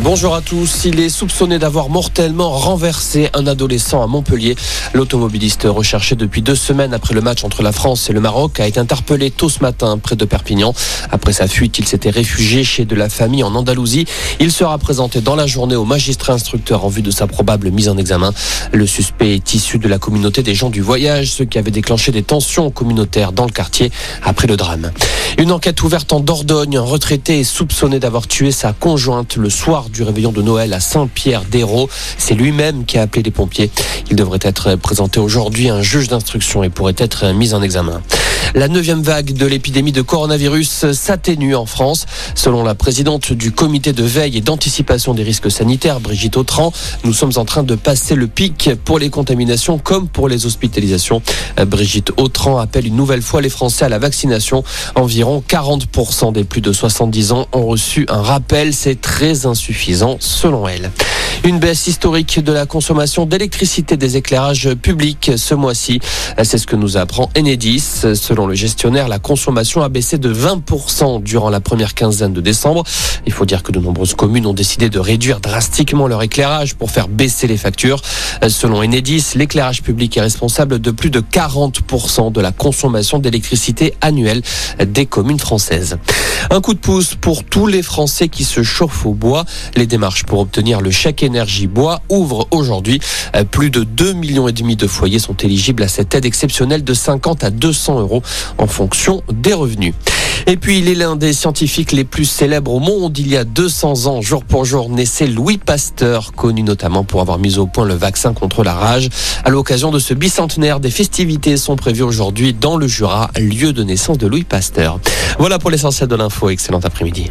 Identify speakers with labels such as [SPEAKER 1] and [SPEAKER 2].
[SPEAKER 1] Bonjour à tous. Il est soupçonné d'avoir mortellement renversé un adolescent à Montpellier. L'automobiliste recherché depuis deux semaines après le match entre la France et le Maroc a été interpellé tôt ce matin près de Perpignan. Après sa fuite, il s'était réfugié chez de la famille en Andalousie. Il sera présenté dans la journée au magistrat instructeur en vue de sa probable mise en examen. Le suspect est issu de la communauté des gens du voyage, ce qui avait déclenché des tensions communautaires dans le quartier après le drame. Une enquête ouverte en Dordogne. Un retraité est soupçonné d'avoir tué sa conjointe le soir du réveillon de Noël à Saint-Pierre-d'Hérault. C'est lui-même qui a appelé les pompiers. Il devrait être présenté aujourd'hui à un juge d'instruction et pourrait être mis en examen. La neuvième vague de l'épidémie de coronavirus s'atténue en France. Selon la présidente du comité de veille et d'anticipation des risques sanitaires, Brigitte Autran, nous sommes en train de passer le pic pour les contaminations comme pour les hospitalisations. Brigitte Autran appelle une nouvelle fois les Français à la vaccination. Environ 40% des plus de 70 ans ont reçu un rappel. C'est très insuffisant selon elle. Une baisse historique de la consommation d'électricité des éclairages publics ce mois-ci. C'est ce que nous apprend Enedis. Selon le gestionnaire, la consommation a baissé de 20% durant la première quinzaine de décembre. Il faut dire que de nombreuses communes ont décidé de réduire drastiquement leur éclairage pour faire baisser les factures. Selon Enedis, l'éclairage public est responsable de plus de 40% de la consommation d'électricité annuelle des communes françaises. Un coup de pouce pour tous les Français qui se chauffent au bois. Les démarches pour obtenir le chèque énergie bois ouvrent aujourd'hui. Plus de 2 millions et demi de foyers sont éligibles à cette aide exceptionnelle de 50 à 200 euros en fonction des revenus. Et puis, il est l'un des scientifiques les plus célèbres au monde. Il y a 200 ans, jour pour jour, naissait Louis Pasteur, connu notamment pour avoir mis au point le vaccin contre la rage. À l'occasion de ce bicentenaire, des festivités sont prévues aujourd'hui dans le Jura, lieu de naissance de Louis Pasteur. Voilà pour l'essentiel de l'info. Excellent après-midi.